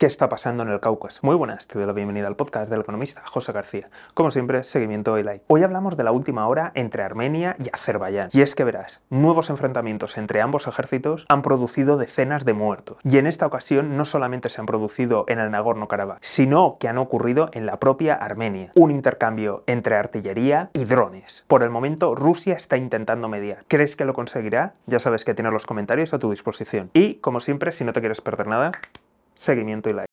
¿Qué está pasando en el Cáucaso? Muy buenas, te doy la bienvenida al podcast del economista José García. Como siempre, seguimiento y like. Hoy hablamos de la última hora entre Armenia y Azerbaiyán. Y es que verás, nuevos enfrentamientos entre ambos ejércitos han producido decenas de muertos. Y en esta ocasión no solamente se han producido en el Nagorno-Karabaj, sino que han ocurrido en la propia Armenia. Un intercambio entre artillería y drones. Por el momento, Rusia está intentando mediar. ¿Crees que lo conseguirá? Ya sabes que tienes los comentarios a tu disposición. Y, como siempre, si no te quieres perder nada, seguimiento y like.